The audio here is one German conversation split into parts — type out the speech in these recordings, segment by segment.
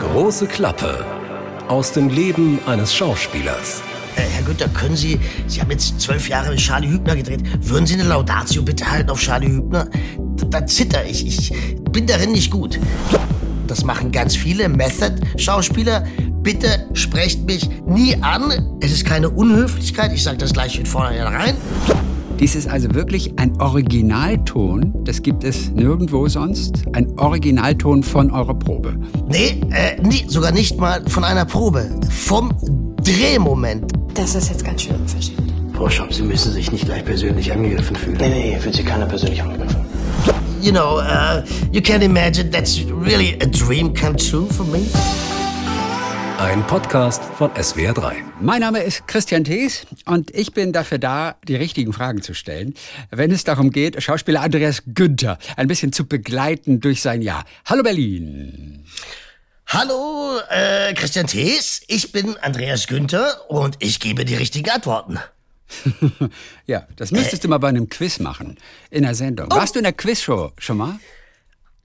Große Klappe aus dem Leben eines Schauspielers. Äh, Herr Günther, können Sie, Sie haben jetzt zwölf Jahre mit Charlie Hübner gedreht, würden Sie eine Laudatio bitte halten auf Charlie Hübner? Da, da zitter ich, ich bin darin nicht gut. Das machen ganz viele Method-Schauspieler. Bitte sprecht mich nie an. Es ist keine Unhöflichkeit. Ich sage das gleich von vornherein. Dies ist also wirklich ein Originalton, das gibt es nirgendwo sonst, ein Originalton von eurer Probe. Nee, äh, nie, sogar nicht mal von einer Probe. Vom Drehmoment. Das ist jetzt ganz schön unverschämt. Frau Schopp, Sie müssen sich nicht gleich persönlich angegriffen fühlen. Nee, nee, hier fühlt sich keiner persönlich angegriffen. You know, uh, you can imagine that's really a dream come true for me. Ein Podcast von SWR3. Mein Name ist Christian Thees und ich bin dafür da, die richtigen Fragen zu stellen, wenn es darum geht, Schauspieler Andreas Günther ein bisschen zu begleiten durch sein Jahr. Hallo Berlin. Hallo, äh, Christian Thees. Ich bin Andreas Günther und ich gebe die richtigen Antworten. ja, das müsstest du mal bei einem Quiz machen, in der Sendung. Oh. Warst du in der Quizshow schon mal?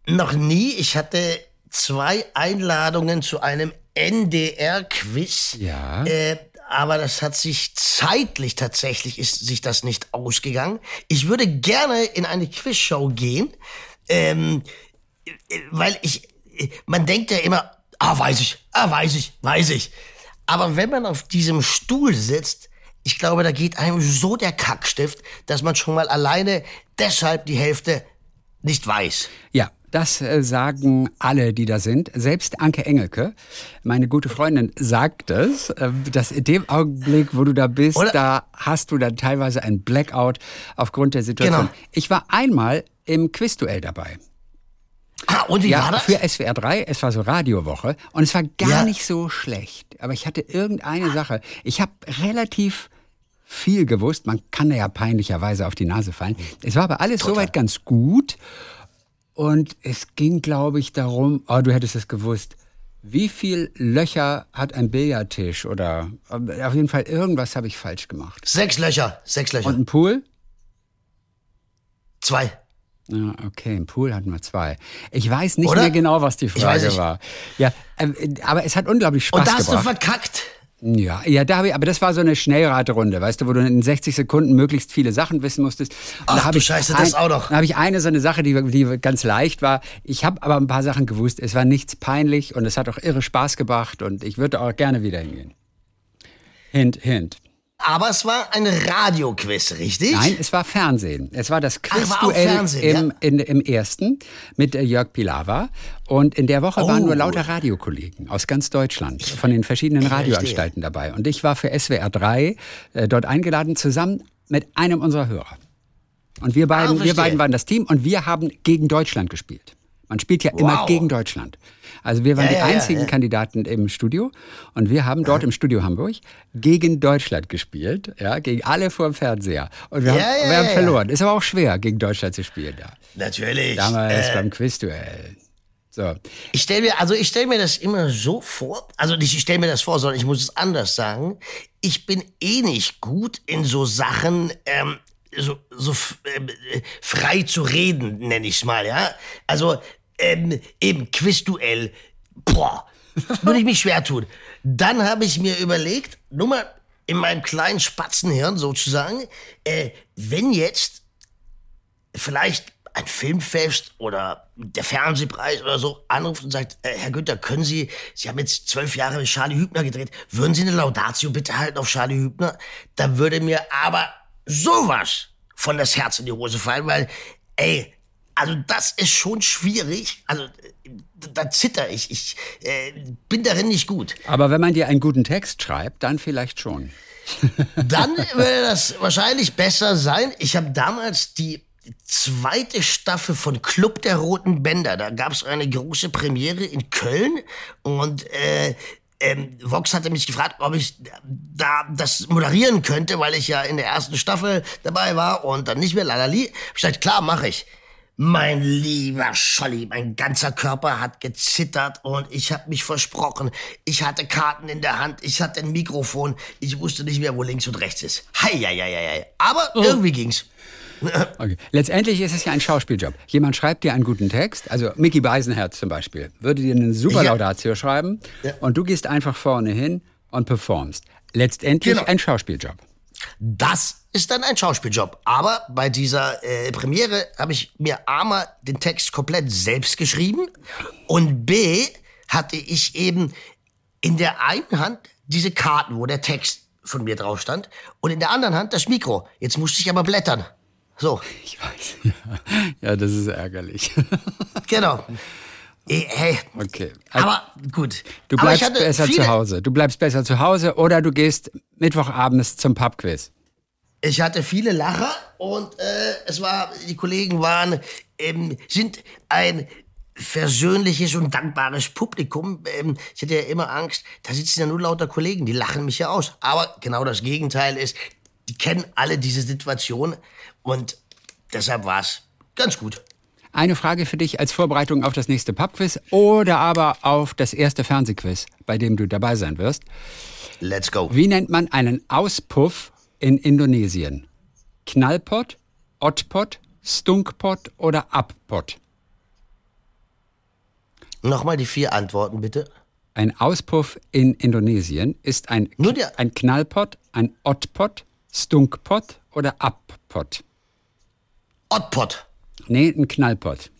Noch nie. Ich hatte zwei Einladungen zu einem NDR-Quiz. Ja. Äh, aber das hat sich zeitlich tatsächlich ist sich das nicht ausgegangen. Ich würde gerne in eine Quizshow gehen, ähm, äh, weil ich, man denkt ja immer, ah, weiß ich, ah, weiß ich, weiß ich. Aber wenn man auf diesem Stuhl sitzt, ich glaube, da geht einem so der Kackstift, dass man schon mal alleine deshalb die Hälfte nicht weiß. Ja, das äh, sagen alle, die da sind. Selbst Anke Engelke, meine gute Freundin, sagt es, äh, dass in dem Augenblick, wo du da bist, Oder? da hast du dann teilweise ein Blackout aufgrund der Situation. Genau. Ich war einmal im Quizduell dabei. Ah, und wie ja, war das? für SWR 3, es war so Radiowoche und es war gar Ja. nicht so schlecht. Aber ich hatte irgendeine Sache. Ich habe relativ viel gewusst. Man kann ja peinlicherweise auf die Nase fallen. Es war aber alles soweit ganz gut. Und es ging, glaube ich, darum, oh, du hättest es gewusst. Wie viel Löcher hat ein Billardtisch oder äh, auf jeden Fall irgendwas habe ich falsch gemacht. Sechs Löcher, sechs Löcher. Und ein Pool? Zwei. Ja, okay, im Pool hatten wir zwei. Ich weiß nicht Oder? mehr genau, was die Frage war. Ja, ähm, aber es hat unglaublich Spaß Und da hast du gebracht. verkackt. Ja, ja, da hab ich, aber das war so eine Schnellraterunde, weißt du, wo du in 60 Sekunden möglichst viele Sachen wissen musstest. Ach da du ich Scheiße, das auch noch. Da habe ich eine so eine Sache, die, die ganz leicht war. Ich habe aber ein paar Sachen gewusst. Es war nichts peinlich und es hat auch irre Spaß gebracht und ich würde auch gerne wieder hingehen. Hint, hint. Aber es war ein Radioquiz, richtig? Nein, es war Fernsehen. Es war das Quizduell im, ja. in, im ersten mit äh, Jörg Pilawa. Und in der Woche waren Oh. nur lauter Radiokollegen aus ganz Deutschland, von den verschiedenen Radioanstalten dabei. Und ich war für SWR 3 äh, dort eingeladen, zusammen mit einem unserer Hörer. Und wir beiden, wir Ah, verstehe. beiden waren das Team und wir haben gegen Deutschland gespielt. Man spielt ja immer Wow. gegen Deutschland. Also wir waren Ja, die ja, einzigen ja. Kandidaten im Studio und wir haben dort im Studio Hamburg gegen Deutschland gespielt, ja, gegen alle vor dem Fernseher. Und wir haben, wir haben verloren. Ist aber auch schwer, gegen Deutschland zu spielen da. Natürlich. Damals Äh, beim Quizduell. So. ich stelle mir, also ich stelle mir das immer so vor, also nicht ich stelle mir das vor, sondern ich muss es anders sagen. Ich bin eh nicht gut in so Sachen, ähm, so, so ähm, äh, frei zu reden, nenne ich mal, ja. Also ähm, eben Quizduell, boah, würde ich mich schwer tun. Dann habe ich mir überlegt, nur mal in meinem kleinen Spatzenhirn sozusagen, äh, wenn jetzt vielleicht ein Filmfest oder der Fernsehpreis oder so anruft und sagt, äh, Herr Günther, können Sie, Sie haben jetzt zwölf Jahre mit Charlie Hübner gedreht, würden Sie eine Laudatio bitte halten auf Charlie Hübner? Da würde mir aber sowas von das Herz in die Hose fallen, weil, ey, also das ist schon schwierig. Also äh, da zitter ich. Ich äh, bin darin nicht gut. Aber wenn man dir einen guten Text schreibt, dann vielleicht schon. Dann würde das wahrscheinlich besser sein. Ich habe damals die zweite Staffel von Club der Roten Bänder. Da gab es eine große Premiere in Köln und äh, ähm, Vox hatte mich gefragt, ob ich da das moderieren könnte, weil ich ja in der ersten Staffel dabei war und dann nicht mehr lalali. Ich gesagt, klar, mache ich. Mein lieber Scholli, mein ganzer Körper hat gezittert und ich habe mich versprochen. Ich hatte Karten in der Hand, ich hatte ein Mikrofon, ich wusste nicht mehr, wo links und rechts ist. Hei, hei, hei, hei. Aber irgendwie ging's. Okay. Letztendlich ist es ja ein Schauspieljob. Jemand schreibt dir einen guten Text, also Mickey Beisenherz zum Beispiel, würde dir eine super Ja. Laudatio schreiben Ja. und du gehst einfach vorne hin und performst. Letztendlich Genau. ein Schauspieljob. Das ist dann ein Schauspieljob. Aber bei dieser äh, Premiere habe ich mir A mal den Text komplett selbst geschrieben und B hatte ich eben in der einen Hand diese Karten, wo der Text von mir drauf stand und in der anderen Hand das Mikro. Jetzt musste ich aber blättern. So, Ich weiß. Ja, ja das ist ärgerlich. genau. Eh, Hey, Okay. aber gut. Du bleibst besser viele, zu Hause. Du bleibst besser zu Hause oder du gehst Mittwochabends zum Pubquiz. Ich hatte viele Lacher und äh, es war, die Kollegen waren, ähm, sind ein versöhnliches und dankbares Publikum. Ähm, ich hatte ja immer Angst, da sitzen ja nur lauter Kollegen, die lachen mich ja aus. Aber genau das Gegenteil ist, die kennen alle diese Situation und deshalb war es ganz gut. Eine Frage für dich als Vorbereitung auf das nächste Pubquiz oder aber auf das erste Fernsehquiz, bei dem du dabei sein wirst. Let's go. Wie nennt man einen Auspuff in Indonesien? Knallpott, Ottpott, Stunkpott oder Abpott? Nochmal die vier Antworten bitte. Ein Auspuff in Indonesien ist ein, Nur der- ein Knallpott, ein Ottpott, Stunkpott oder Abpott? Ottpot. Nee, ein Knallpott.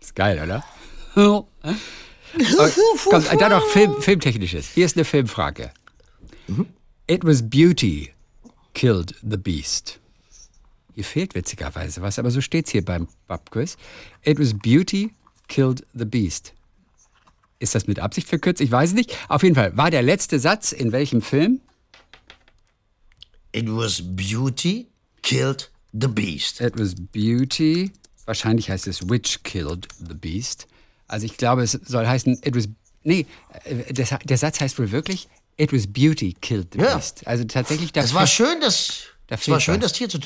Ist geil, oder? Okay, Komm, dann noch Film, Filmtechnisches. Hier ist eine Filmfrage. It was beauty killed the beast. Hier fehlt witzigerweise was, aber so steht's hier beim Pubquiz. It was beauty killed the beast. Ist das mit Absicht verkürzt? Ich weiß es nicht. Auf jeden Fall war der letzte Satz in welchem Film? It was beauty killed the beast. It was beauty. Wahrscheinlich heißt es which killed the beast. Also ich glaube, es soll heißen it was. Nee, äh, das, der Satz heißt wohl wirklich it was beauty killed the Ja. beast. Also tatsächlich da Es war schön, das, Da es war schön, was. das Tier zu.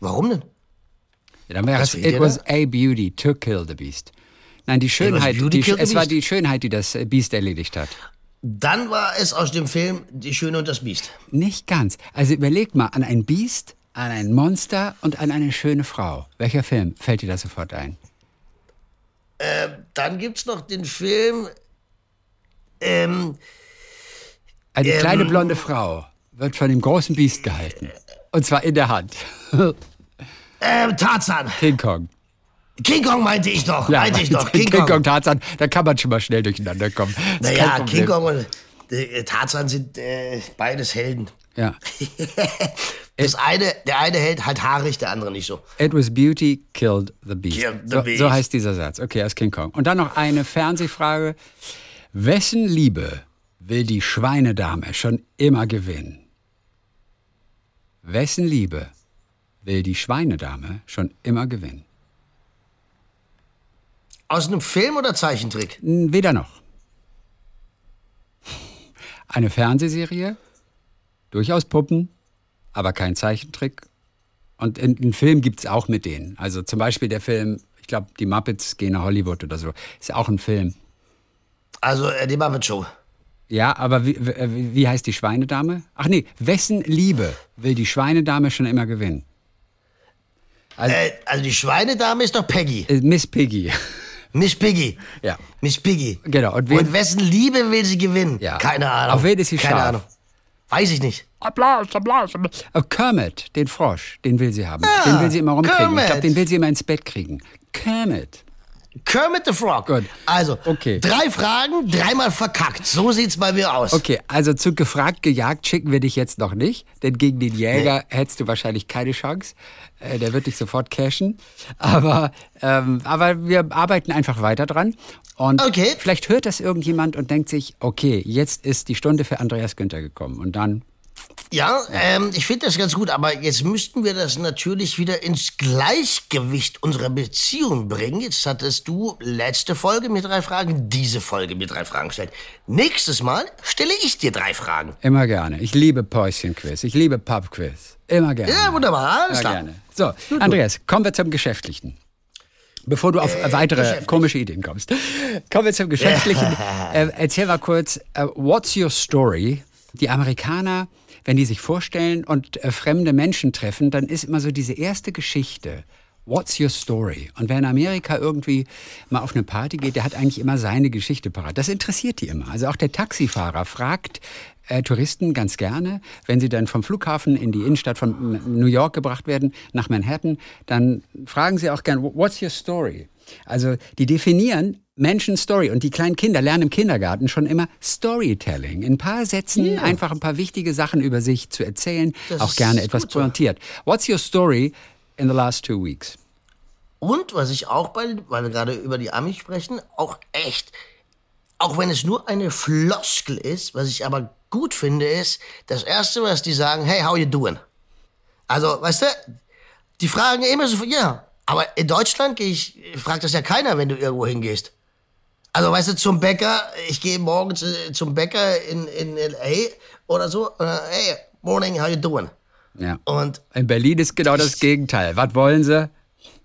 Warum denn? Ja, dann wäre es it was da? a beauty to kill the beast. Nein, die Schönheit, die, es war die Schönheit, die das Biest erledigt hat. Dann war es aus dem Film Die Schöne und das Biest. Nicht ganz. Also überlegt mal an ein Biest, an ein Monster und an eine schöne Frau. Welcher Film fällt dir da sofort ein? Dann gibt's noch den Film. Ähm, Eine Ähm. kleine blonde Frau wird von dem großen Biest gehalten. Und zwar in der Hand. ähm, Tarzan. King Kong. King Kong meinte ich doch. meinte ich doch. King, King, Kong. Kong. Tarzan, da kann man schon mal schnell durcheinander kommen. Das Naja. King Kong und äh, Tarzan sind äh, beides Helden. Ja. Das eine, der eine Held halt haarig, der andere nicht so. It was beauty killed the beast. Killed the so, beast. so heißt dieser Satz. Okay, aus King Kong. Und dann noch eine Fernsehfrage. Wessen Liebe will die Schweinedame schon immer gewinnen? Wessen Liebe will die Schweinedame schon immer gewinnen? Aus einem Film oder Zeichentrick? Weder noch. Eine Fernsehserie, durchaus Puppen, aber kein Zeichentrick. Und in- einen Film gibt es auch mit denen. Also zum Beispiel der Film, ich glaube, die Muppets gehen nach Hollywood oder so. Ist ja auch ein Film. Also äh, die Muppet Show. Ja, aber wie, wie, wie heißt die Schweinedame? Ach nee, wessen Liebe will die Schweinedame schon immer gewinnen? Also, Äh, also die Schweinedame ist doch Peggy. äh, Miss Piggy. Miss Piggy. Ja. Miss Piggy. Genau, und wen- Und wessen Liebe will sie gewinnen? Ja. Keine Ahnung. Auf wen ist sie Keine scharf? Ahnung. Weiß ich nicht. Applaus, Applaus, Applaus. Oh, Kermit, den Frosch, den will sie haben. den will sie immer rumkriegen. Ich Kermit. glaube, den will sie immer ins Bett kriegen. Kermit. Kermit the Frog. Gut. Also, Okay. drei Fragen, dreimal verkackt. So sieht's bei mir aus. Okay, also zu gefragt, gejagt schicken wir dich jetzt noch nicht, denn gegen den Jäger hättest du wahrscheinlich keine Chance. Äh, der wird dich sofort cashen. Aber, ähm, aber wir arbeiten einfach weiter dran. Und Okay. vielleicht hört das irgendjemand und denkt sich, okay, jetzt ist die Stunde für Andreas Günther gekommen. Und dann, Ja, ähm, ich finde das ganz gut, aber jetzt müssten wir das natürlich wieder ins Gleichgewicht unserer Beziehung bringen. Jetzt hattest du letzte Folge mit drei Fragen, diese Folge mit drei Fragen gestellt. Nächstes Mal stelle ich dir drei Fragen. immer gerne. Ich liebe Päuschenquiz, ich liebe Pubquiz. Immer gerne. Ja, wunderbar, alles klar. gerne. So, Andreas, kommen wir zum Geschäftlichen. Bevor du auf weitere Äh, geschäftlich. komische Ideen kommst. Kommen wir zum Geschäftlichen. äh, erzähl mal kurz, äh, what's your story? Die Amerikaner wenn die sich vorstellen und äh, fremde Menschen treffen, dann ist immer so diese erste Geschichte. What's your story? Und wer in Amerika irgendwie mal auf eine Party geht, der hat eigentlich immer seine Geschichte parat. Das interessiert die immer. Also auch der Taxifahrer fragt äh, Touristen ganz gerne, wenn sie dann vom Flughafen in die Innenstadt von New York gebracht werden, nach Manhattan, dann fragen sie auch gern, What's your story? Also die definieren Menschen Story und die kleinen Kinder lernen im Kindergarten schon immer Storytelling. In ein paar Sätzen Ja. einfach ein paar wichtige Sachen über sich zu erzählen, Das auch gerne etwas pointiert. What's your story in the last two weeks? Und was ich auch bei, weil wir gerade über die Amis sprechen, auch echt, auch wenn es nur eine Floskel ist, was ich aber gut finde, ist, das Erste, was die sagen, hey, how you doing? Also, weißt du, die fragen immer so, ja, aber in Deutschland gehe ich, fragt das ja keiner, wenn du irgendwo hingehst. Also, weißt du, zum Bäcker, ich gehe morgens äh, zum Bäcker in, in L.A. oder so, äh, hey, morning, how you doing? Ja. Und In Berlin ist genau das Gegenteil. Was wollen sie?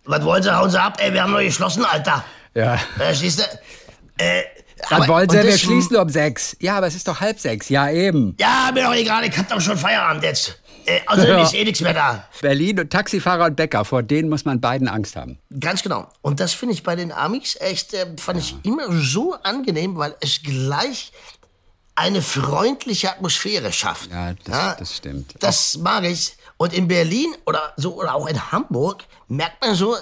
was wollen sie, hauen sie ab? Ey, wir haben noch geschlossen, Alter. Ja. Verstehst du? Äh, Was aber- wollen sie? und Wir schließen um sechs. Ja, aber es ist doch halb sechs. Ja, eben. Ja, mir doch egal, ich hab doch schon Feierabend jetzt. Äh, außerdem Ja. ist eh nichts mehr da. Berlin und Taxifahrer und Bäcker, vor denen muss man beiden Angst haben. Ganz genau. Und das finde ich bei den Amis echt, äh, fand ich immer so angenehm, weil es gleich eine freundliche Atmosphäre schafft. Ja, das- das stimmt. Das mag ich. Und in Berlin oder so oder auch in Hamburg merkt man so,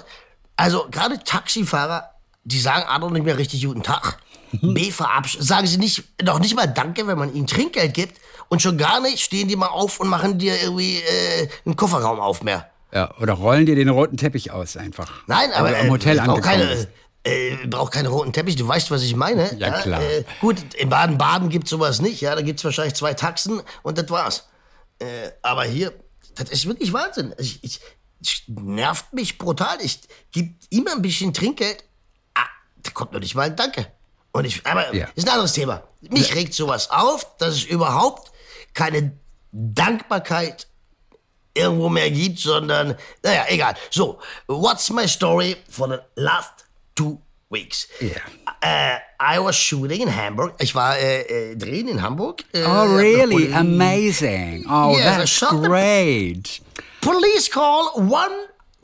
also gerade Taxifahrer, die sagen A noch nicht mehr richtig guten Tag. B verabsch sagen sie nicht noch nicht mal Danke, wenn man ihnen Trinkgeld gibt. Und schon gar nicht stehen die mal auf und machen dir irgendwie äh, einen Kofferraum auf mehr. Ja, oder rollen dir den roten Teppich aus einfach. Nein, aber du am äh, Hotel ich brauch keine, bist. äh, brauch keine roten Teppich. Du weißt, was ich meine. Ja, klar. Äh, gut, in Baden-Baden gibt's sowas nicht. Ja, da gibt's wahrscheinlich zwei Taxen und das war's. Äh, aber hier, das ist wirklich Wahnsinn. Ich, ich, es nervt mich brutal. Ich gebe immer ein bisschen Trinkgeld. Ah, da kommt noch nicht mal ein Danke. Und ich, aber Ja. ist ein anderes Thema. Mich regt sowas auf, dass es überhaupt keine Dankbarkeit irgendwo mehr gibt, sondern, naja, egal. So, what's my story for the last two weeks? Ja. Äh, I was shooting in Hamburg. Ich war äh, äh, drehen in Hamburg. Äh, Oh, really? Amazing. Oh, Yes, I that's great. Police call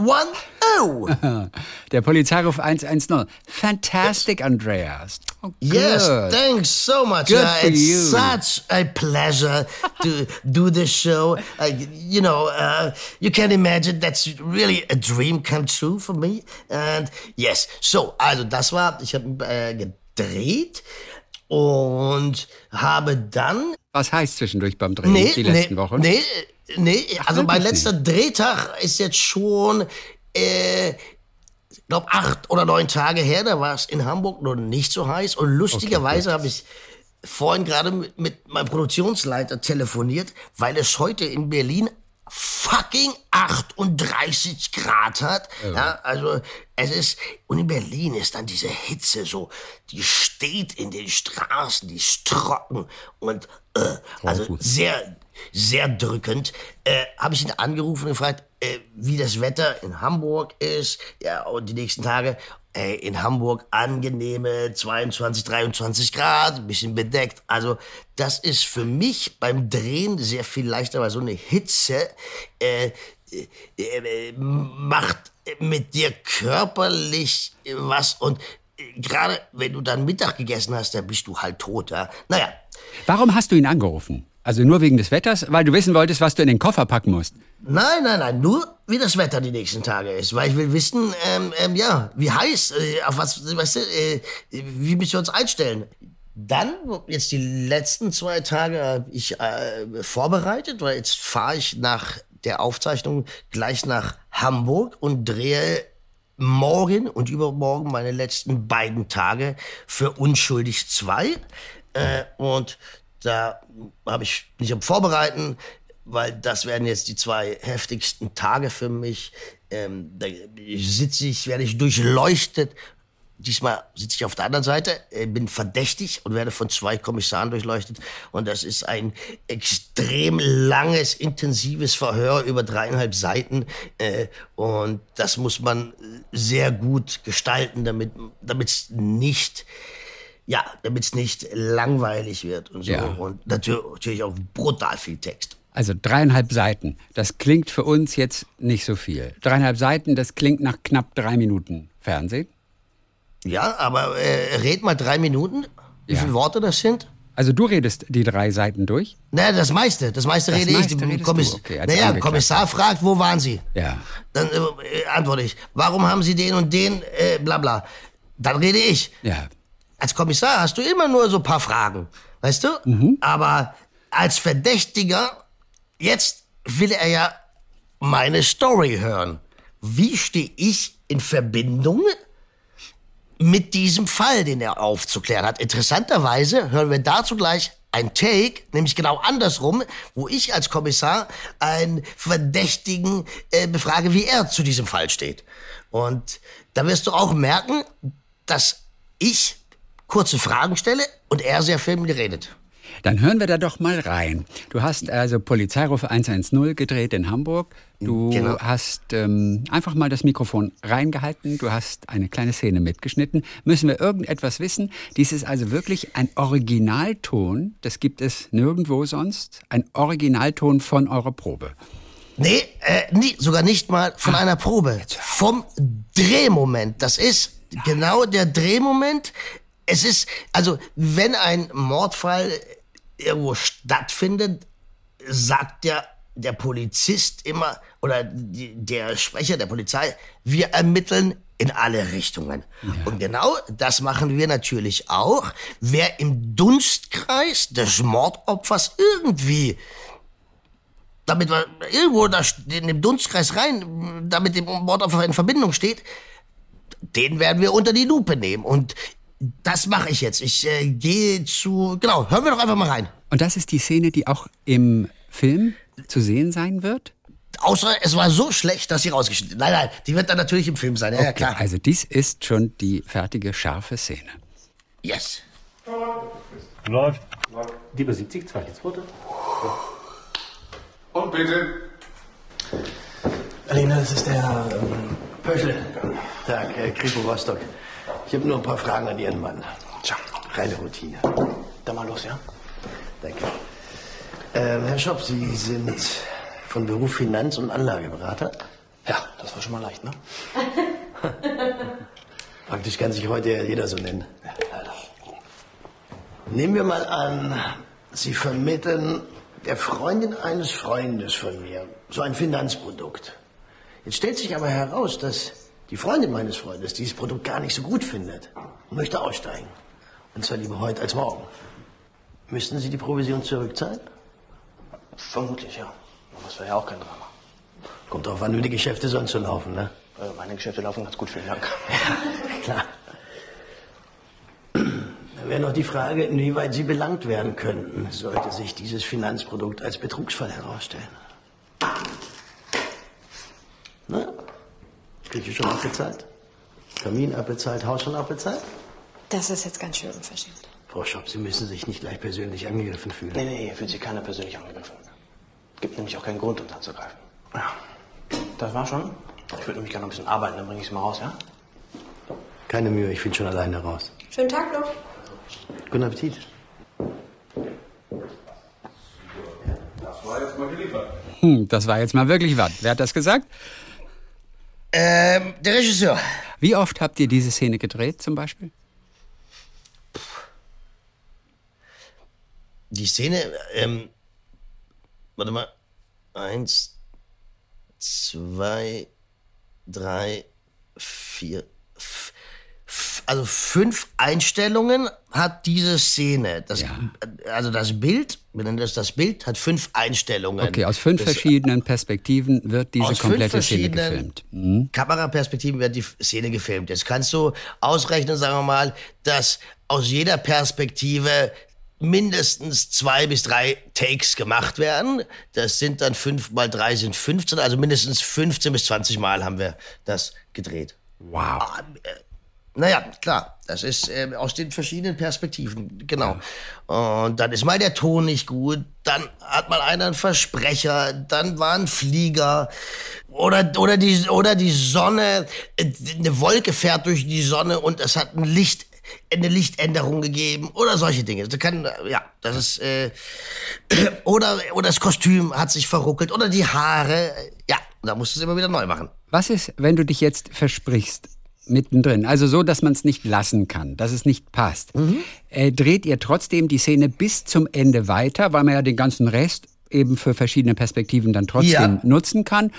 110. Der Polizeiruf 110. Fantastic, Andreas. Oh, Yes, thanks so much. Good Uh, for it's you. such a pleasure to do this show. Uh, you know, uh, you can imagine that's really a dream come true for me. And yes, so, also das war, ich habe äh, gedreht und habe dann Was heißt zwischendurch beim Drehen Nee, die nee, letzten Wochen? nee, nee, also mein letzter Drehtag ist jetzt schon, äh, ich glaube, acht oder neun Tage her. Da war es in Hamburg noch nicht so heiß. Und lustigerweise habe ich vorhin gerade mit, mit meinem Produktionsleiter telefoniert, weil es heute in Berlin fucking 38 Grad hat. Ja, also es ist, und in Berlin ist dann diese Hitze so, die steht in den Straßen, die ist trocken und äh, also sehr, sehr drückend. Äh, Habe ich ihn angerufen und gefragt, äh, wie das Wetter in Hamburg ist. Ja, und die nächsten Tage äh, in Hamburg angenehme 22, 23 Grad, bisschen bedeckt. Also das ist für mich beim Drehen sehr viel leichter, weil so eine Hitze äh, äh, äh, macht mit dir körperlich was und äh, gerade wenn du dann Mittag gegessen hast, dann bist du halt tot. Ja? Naja, Warum hast du ihn angerufen? Also nur wegen des Wetters, weil du wissen wolltest, was du in den Koffer packen musst. Nein, nein, nein, nur wie das Wetter die nächsten Tage ist, weil ich will wissen, ähm, ähm, ja, wie heiß, äh, auf was, weißt du, äh, wie müssen wir uns einstellen. Dann, jetzt die letzten zwei Tage habe ich äh, vorbereitet, weil jetzt fahre ich nach der Aufzeichnung gleich nach Hamburg und drehe morgen und übermorgen meine letzten beiden Tage für Unschuldig 2. Äh, und da habe ich mich am Vorbereiten, weil das werden jetzt die zwei heftigsten Tage für mich. Ähm, da sitze ich, werde ich durchleuchtet. Diesmal sitze ich auf der anderen Seite, äh, bin verdächtig und werde von zwei Kommissaren durchleuchtet. Und das ist ein extrem langes, intensives Verhör über dreieinhalb Seiten. Äh, und das muss man sehr gut gestalten, damit es nicht ja, damit es nicht langweilig wird und so. Ja. Und natür natürlich auch brutal viel Text. Also dreieinhalb Seiten, das klingt für uns jetzt nicht so viel. Dreieinhalb Seiten, das klingt nach knapp drei Minuten Fernsehen. Ja, aber äh, red mal drei Minuten. Wie Ja. viele Worte das sind? Also du redest die drei Seiten durch? Naja, das meiste. Das meiste Das rede meiste ich. Kommiss okay, als naja. Kommissar fragt, wo waren Sie? Ja. Dann äh, antworte ich, warum haben Sie den und den, äh, bla bla. Dann rede ich. Ja. Als Kommissar hast du immer nur so ein paar Fragen, weißt du? Mhm. Aber als Verdächtiger, jetzt will er ja meine Story hören. Wie stehe ich in Verbindung mit diesem Fall, den er aufzuklären hat? Interessanterweise hören wir dazu gleich ein Take, nämlich genau andersrum, wo ich als Kommissar einen Verdächtigen äh, befrage, wie er zu diesem Fall steht. Und da wirst du auch merken, dass ich kurze Fragen stelle und er sehr mir redet. Dann hören wir da doch mal rein. Du hast also Polizeiruf 110 gedreht in Hamburg. Du Genau. hast ähm, einfach mal das Mikrofon reingehalten. Du hast eine kleine Szene mitgeschnitten. Müssen wir irgendetwas wissen? Dies ist also wirklich ein Originalton. Das gibt es nirgendwo sonst. Ein Originalton von eurer Probe. Nee, äh, nie, sogar nicht mal von einer Probe. Vom Drehmoment. Das ist genau der Drehmoment. Es ist, also, wenn ein Mordfall irgendwo stattfindet, sagt ja der Polizist immer, oder die, der Sprecher der Polizei, wir ermitteln in alle Richtungen. Und genau das machen wir natürlich auch. Wer im Dunstkreis des Mordopfers irgendwie damit wir irgendwo da in dem Dunstkreis rein, damit dem Mordopfer in Verbindung steht, den werden wir unter die Lupe nehmen. Und das mache ich jetzt. Ich äh, gehe zu. Genau, hören wir doch einfach mal rein. Und das ist die Szene, die auch im Film zu sehen sein wird? Außer es war so schlecht, dass sie rausgeschnitten. Nein, nein, die wird dann natürlich im Film sein. Ja, ja klar. Also dies ist schon die fertige, scharfe Szene. Yes. Läuft. Lieber 70, zweite, zweite. Und bitte. Alina, das ist der ähm, Pöschle. Tag, Herr Kripo Rostock. Ich habe nur ein paar Fragen an Ihren Mann. Tja, Reine Routine. dann mal los, ja? Danke. Ähm, Herr Schopp, Sie sind von Beruf Finanz- und Anlageberater. Ja, das war schon mal leicht, ne? Praktisch kann sich heute ja jeder so nennen. Ja, leider. Nehmen wir mal an, Sie vermitteln der Freundin eines Freundes von mir so ein Finanzprodukt. Jetzt stellt sich aber heraus, dass die Freundin meines Freundes dieses Produkt gar nicht so gut findet und möchte aussteigen. Und zwar lieber heute als morgen. Müssten Sie die Provision zurückzahlen? Vermutlich, ja. Aber das wäre ja auch kein Drama. Kommt drauf an, wie die Geschäfte sonst so laufen, ne? Äh, Meine Geschäfte laufen ganz gut, vielen Dank. Klar. Dann wäre noch die Frage, inwieweit Sie belangt werden könnten, sollte sich dieses Finanzprodukt als Betrugsfall herausstellen. Küche schon abbezahlt? Kamin abbezahlt, Haus schon abbezahlt? Das ist jetzt ganz schön unverschämt. Frau Schopp, Sie müssen sich nicht gleich persönlich angegriffen fühlen. Nee, nee, hier fühlt sich keiner persönlich angegriffen. Gibt nämlich auch keinen Grund, uns anzugreifen. Ja. Das war schon. Ich würde nämlich gerne noch ein bisschen arbeiten, dann bringe ich sie mal raus, ja? Keine Mühe, ich finde schon alleine raus. Schönen Tag noch. Guten Appetit. Das war jetzt mal geliefert. Hm, das war jetzt mal wirklich was. Wer hat das gesagt? Ähm, der Regisseur. Wie oft habt ihr diese Szene gedreht zum Beispiel? Die Szene, ähm, warte mal. Eins, zwei, drei, vier, also fünf Einstellungen hat diese Szene. Das, Ja. Also das Bild, wir nennen das das Bild, hat fünf Einstellungen. Okay, aus fünf Das- verschiedenen Perspektiven wird diese komplette Szene gefilmt. Mhm. Kameraperspektiven wird die Szene gefilmt. Jetzt kannst du ausrechnen, sagen wir mal, dass aus jeder Perspektive mindestens zwei bis drei Takes gemacht werden. Das sind dann fünf mal drei sind 15, also mindestens 15 bis 20 Mal haben wir das gedreht. Wow. Naja, klar, das ist äh, aus den verschiedenen Perspektiven, genau. Und dann ist mal der Ton nicht gut, dann hat mal einer einen Versprecher, dann war ein Flieger oder, oder, die, oder die Sonne, äh, eine Wolke fährt durch die Sonne und es hat ein Licht eine Lichtänderung gegeben oder solche Dinge. Das kann, ja, das ist, äh, oder, oder das Kostüm hat sich verruckelt oder die Haare. Ja, da musst du es immer wieder neu machen. Was ist, wenn du dich jetzt versprichst? Mittendrin, also so, dass man es nicht lassen kann, dass es nicht passt. Äh, dreht ihr trotzdem die Szene bis zum Ende weiter, weil man ja den ganzen Rest eben für verschiedene Perspektiven dann trotzdem Ja. nutzen kann?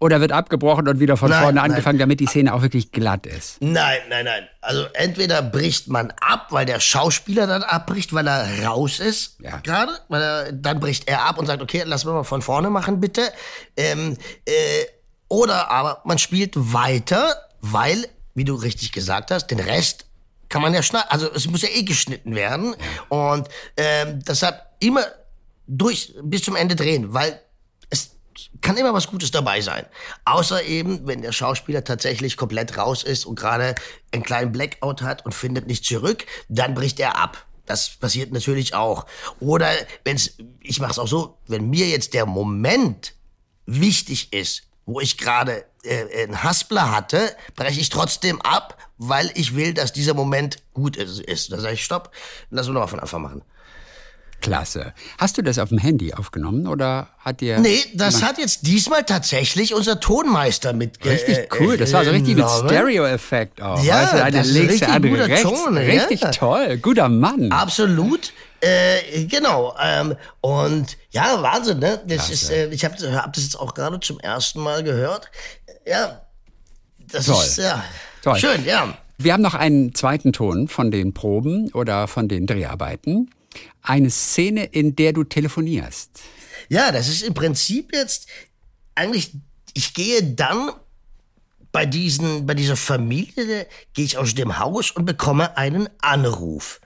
Oder wird abgebrochen und wieder von Nein, vorne nein. angefangen, damit die Szene auch wirklich glatt ist? Nein, nein, nein. Also entweder bricht man ab, weil der Schauspieler dann abbricht, weil er raus ist, Ja. gerade, weil er, dann bricht er ab und sagt, okay, lass wir mal von vorne machen, bitte. Ähm, äh, oder aber man spielt weiter, weil, wie du richtig gesagt hast, den Rest kann man ja schneiden. Also es muss ja eh geschnitten werden und ähm, deshalb immer durch bis zum Ende drehen, weil es kann immer was Gutes dabei sein. Außer eben, wenn der Schauspieler tatsächlich komplett raus ist und gerade einen kleinen Blackout hat und findet nicht zurück, dann bricht er ab. Das passiert natürlich auch. Oder wenn's, ich mache es auch so, wenn mir jetzt der Moment wichtig ist, wo ich gerade äh, einen Haspler hatte, breche ich trotzdem ab, weil ich will, dass dieser Moment gut ist. Da sage ich, stopp, lass uns nochmal von Anfang machen. Klasse. Hast du das auf dem Handy aufgenommen oder hat dir. Nee, das hat jetzt diesmal tatsächlich unser Tonmeister mit Richtig cool, das war so richtig mit Stereo-Effekt auch. Ja, weißt du, eine das ist links, richtig andere guter rechts. Ton, ja. richtig toll, guter Mann. Absolut. Äh, genau. Ähm, und ja, Wahnsinn, ne? Das Klasse. ist, äh, ich habe hab das jetzt auch gerade zum ersten Mal gehört. Ja, das Toll. ist ja Toll. schön, ja. Wir haben noch einen zweiten Ton von den Proben oder von den Dreharbeiten. Eine Szene, in der du telefonierst. Ja, das ist im Prinzip jetzt eigentlich, ich gehe dann bei diesen, bei dieser Familie, gehe ich aus dem Haus und bekomme einen Anruf.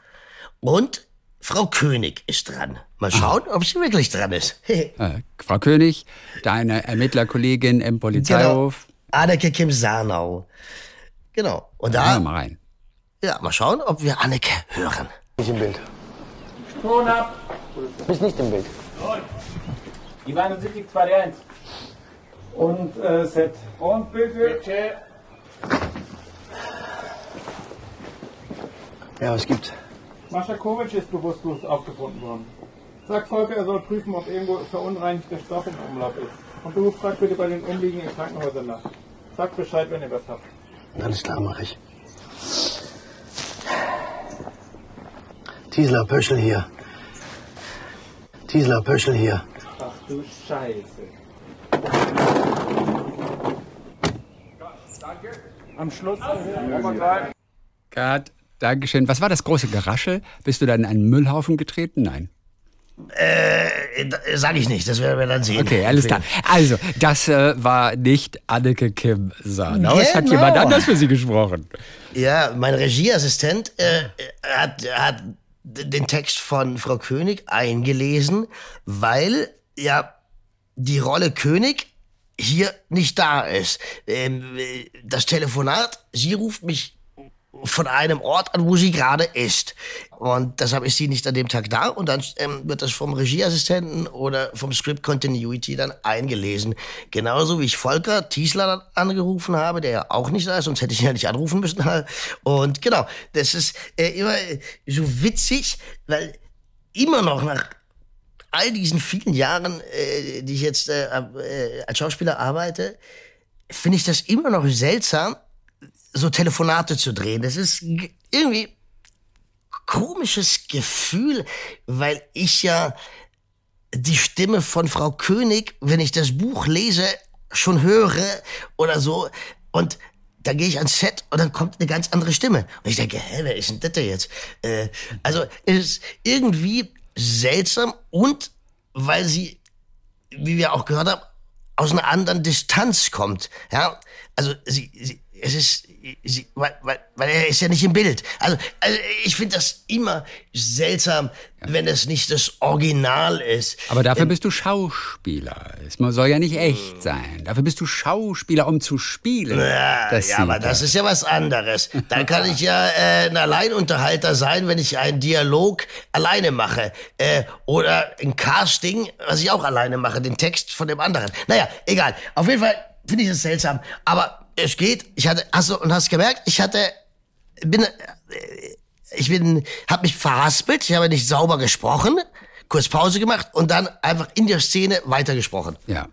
Und Frau König ist dran. Mal schauen, ob sie wirklich dran ist. Äh, Frau König, deine Ermittlerkollegin im Polizeihof. Genau. Anneke Kim Sarnau. Genau. Und da, wir mal rein. ja, mal schauen, ob wir Anneke hören. Nicht im Bild. Ton ab. Bist nicht im Bild. Die 71, 2 Und äh, Set. Und bitte. Bitte. Ja, was gibt's? Maschakovic ist bewusstlos aufgefunden worden. Sag Volker, er soll prüfen, ob irgendwo verunreinigter Stoff im Umlauf ist. Und du frag bitte bei den umliegenden Krankenhäusern nach. Sag Bescheid, wenn ihr was habt. Alles klar, mach ich. Tiesler Pöschel hier. Tiesler Pöschel hier. Ach du Scheiße. Am Schluss. Gerd, Dankeschön. Was war das große Geraschel? Bist du da in einen Müllhaufen getreten? Nein. Äh, sag ich nicht, das werden wir dann sehen. Okay, alles klar. Also, das äh, war nicht Anneke Kim Sarnau. Es hat Genau. jemand anders für sie gesprochen. Ja, mein Regieassistent äh, hat, hat den Text von Frau König eingelesen, weil ja die Rolle König hier nicht da ist. Ähm, äh, das Telefonat, sie ruft mich von einem Ort an, wo sie gerade ist. Und deshalb ist sie nicht an dem Tag da und dann ähm, wird das vom Regieassistenten oder vom Script Continuity dann eingelesen. Genauso wie ich Volker Tiesler angerufen habe, der ja auch nicht da ist, sonst hätte ich ihn ja nicht anrufen müssen. Und genau, das ist äh, immer äh, so witzig, weil immer noch nach all diesen vielen Jahren, äh, die ich jetzt äh, äh, als Schauspieler arbeite, finde ich das immer noch seltsam, so Telefonate zu drehen. Das ist irgendwie komisches Gefühl, weil ich ja die Stimme von Frau König, wenn ich das Buch lese, schon höre oder so. Und da gehe ich ans Set und dann kommt eine ganz andere Stimme. Und ich denke, hä, wer ist denn das denn jetzt? Äh, also ist irgendwie seltsam und weil sie, wie wir auch gehört haben, aus einer anderen Distanz kommt. Ja, also sie, sie es ist, sie, weil, weil, weil er ist ja nicht im Bild. Also, also ich finde das immer seltsam, wenn es nicht das Original ist. Aber dafür bist du Schauspieler. Es soll ja nicht echt sein. Dafür bist du Schauspieler, um zu spielen. Ja, ja, aber das ist ja was anderes. Dann kann ich ja äh, ein Alleinunterhalter sein, wenn ich einen Dialog alleine mache. Äh, oder ein Casting, was ich auch alleine mache, den Text von dem anderen. Naja, egal. Auf jeden Fall finde ich das seltsam. Aber es geht. Ich hatte, hast du, und hast gemerkt, ich hatte, bin, ich bin, hab mich verhaspelt, ich habe nicht sauber gesprochen, kurz Pause gemacht und dann einfach in der Szene weitergesprochen. Ja.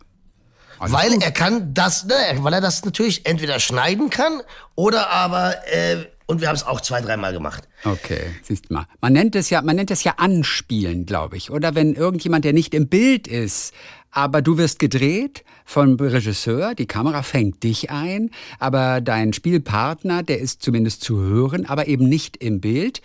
weil er kann das, ne, weil er das natürlich entweder schneiden kann oder aber, äh, und wir haben es auch zwei, dreimal gemacht. Okay, siehst mal. Man nennt es ja, man nennt es ja Anspielen, glaube ich. Oder wenn irgendjemand, der nicht im Bild ist, aber du wirst gedreht vom Regisseur, die Kamera fängt dich ein, aber dein Spielpartner, der ist zumindest zu hören, aber eben nicht im Bild.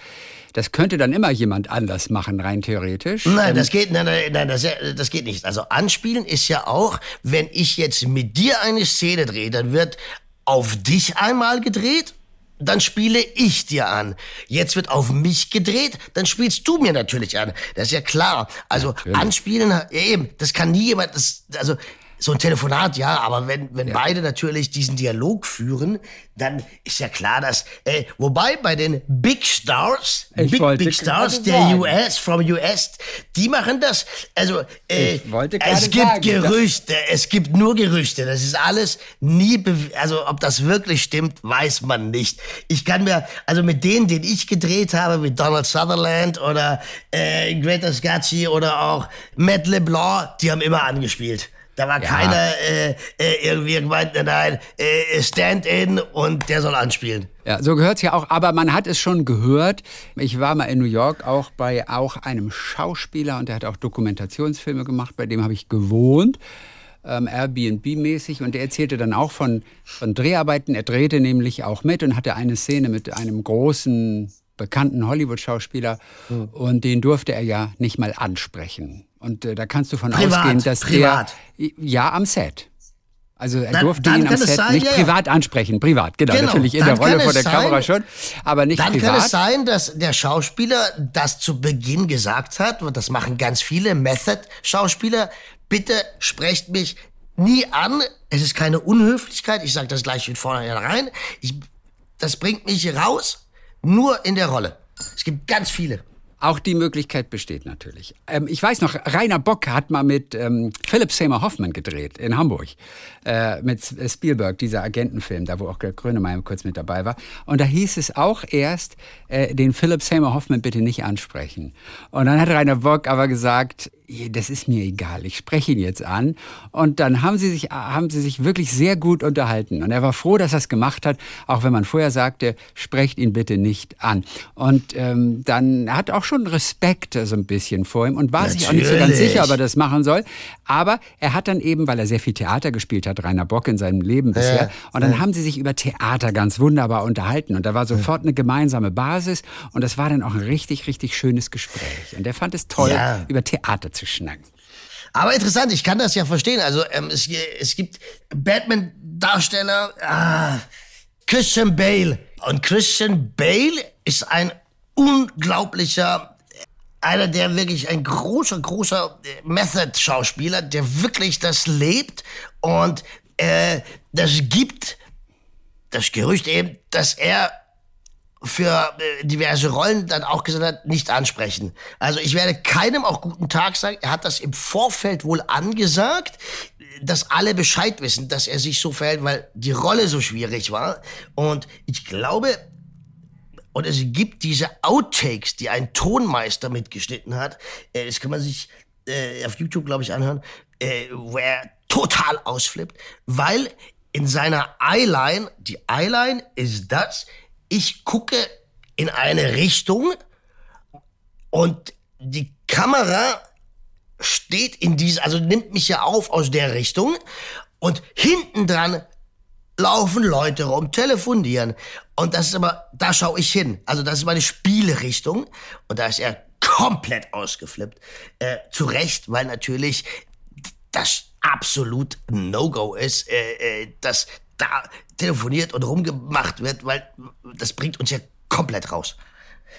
Das könnte dann immer jemand anders machen, rein theoretisch. Nein, Ähm, das geht, nein, nein, nein, das, das geht nicht. Also anspielen ist ja auch, wenn ich jetzt mit dir eine Szene drehe, dann wird auf dich einmal gedreht, dann spiele ich dir an. Jetzt wird auf mich gedreht, dann spielst du mir natürlich an. Das ist ja klar. Also anspielen, ja, eben, das kann nie jemand, das, also so ein Telefonat, ja, aber wenn, wenn beide natürlich diesen Dialog führen, dann ist ja klar, dass, äh, wobei bei den Big Stars, Ich Big, Big Stars der sagen. US, from US, die machen das, also, äh, es gibt sagen, Gerüchte, es gibt nur Gerüchte, das ist alles nie, also ob das wirklich stimmt, weiß man nicht. Ich kann mir, also mit denen, den ich gedreht habe, wie Donald Sutherland oder äh, Greta Scacchi oder auch Matt LeBlanc, die haben immer angespielt. Da war Ja. keiner äh, äh, irgendwie gemeint, nein, äh, Stand-in und der soll anspielen. Ja, so gehört's ja auch, aber man hat es schon gehört. Ich war mal in New York auch bei auch einem Schauspieler und der hat auch Dokumentationsfilme gemacht, bei dem habe ich gewohnt. Ähm, Airbnb-mäßig und der erzählte dann auch von, von Dreharbeiten. Er drehte nämlich auch mit und hatte eine Szene mit einem großen, bekannten Hollywood-Schauspieler und den durfte er ja nicht mal ansprechen. Und äh, da kannst du von Privat, ausgehen, dass privat. der ja am Set. Also er Dann- durfte dann ihn am Set sein, nicht ja, privat ansprechen, privat, genau, Genau, natürlich in dann der Rolle vor der sein- Kamera schon, aber nicht Dann privat. kann es sein, dass der Schauspieler das zu Beginn gesagt hat, und das machen ganz viele Method-Schauspieler, bitte sprecht mich nie an, es ist keine Unhöflichkeit, ich sage das gleich von vornherein, ich, das bringt mich raus, nur in der Rolle. Es gibt ganz viele. Auch die Möglichkeit besteht natürlich. Ähm, ich weiß noch, Rainer Bock hat mal mit ähm, Philip Seymour Hoffman gedreht in Hamburg. Äh, mit Spielberg, dieser Agentenfilm, da wo auch Grönemeyer kurz mit dabei war. Und da hieß es auch erst, äh, den Philip Seymour Hoffman bitte nicht ansprechen. Und dann hat Rainer Bock aber gesagt, das ist mir egal, ich spreche ihn jetzt an. Und dann haben sie sich, haben sie sich wirklich sehr gut unterhalten. Und er war froh, dass er es gemacht hat, auch wenn man vorher sagte, sprecht ihn bitte nicht an. Und ähm, dann hat auch schon Respekt so ein bisschen vor ihm und war sich auch nicht so ganz Natürlich. sicher, ob er das machen soll. Aber er hat dann eben, weil er sehr viel Theater gespielt hat, Rainer Bock in seinem Leben bisher, und dann haben sie sich über Theater ganz wunderbar unterhalten. Und da war sofort eine gemeinsame Basis. Und das war dann auch ein richtig, richtig schönes Gespräch. Und er fand es toll, Ja. über Theater zu schnacken. Aber interessant, ich kann das ja verstehen. Also ähm, es, es gibt Batman-Darsteller, ah, Christian Bale. Und Christian Bale ist ein unglaublicher, einer der wirklich ein großer, großer äh, Method-Schauspieler, der wirklich das lebt. Und äh, das gibt das Gerücht eben, dass er für äh, diverse Rollen dann auch gesagt hat, nicht ansprechen. Also ich werde keinem auch guten Tag sagen. Er hat das im Vorfeld wohl angesagt, dass alle Bescheid wissen, dass er sich so verhält, weil die Rolle so schwierig war. Und ich glaube, und es gibt diese Outtakes, die ein Tonmeister mitgeschnitten hat. Äh, das kann man sich äh, auf YouTube, glaube ich, anhören, wo er total ausflippt, weil in seiner Eyeline, die Eyeline ist das, ich gucke in eine Richtung und die Kamera steht in diese, also nimmt mich ja auf aus der Richtung und hinten dran laufen Leute rum, telefonieren. Und das ist aber, da schaue ich hin. Also das ist meine Spielrichtung. Und da ist er komplett ausgeflippt. Äh, zu Recht, weil natürlich das absolut No-Go ist, äh, äh, dass da telefoniert und rumgemacht wird, weil das bringt uns ja komplett raus.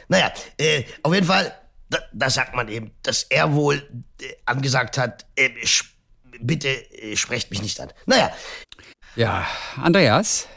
Naja, äh, auf jeden Fall, da, da sagt man eben, dass er wohl äh, angesagt hat, äh, bitte äh, sprecht mich nicht an. Naja, Ja, Andreas,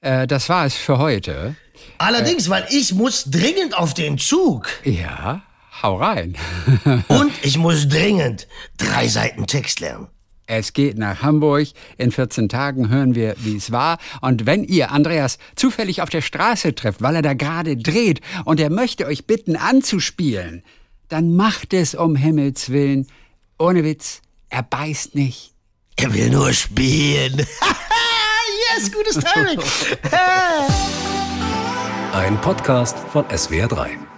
äh, das war es für heute. allerdings, weil ich muss dringend auf den Zug Ja, hau rein. und ich muss dringend drei Seiten Text lernen. Es geht nach Hamburg. In 14 Tagen hören wir, wie es war. Und wenn ihr Andreas zufällig auf der Straße trefft, weil er da gerade dreht und er möchte euch bitten anzuspielen, dann macht es um Himmels Willen. Ohne Witz, er beißt nicht. Er will nur spielen. yes, gutes Timing. Ein Podcast von SWR3.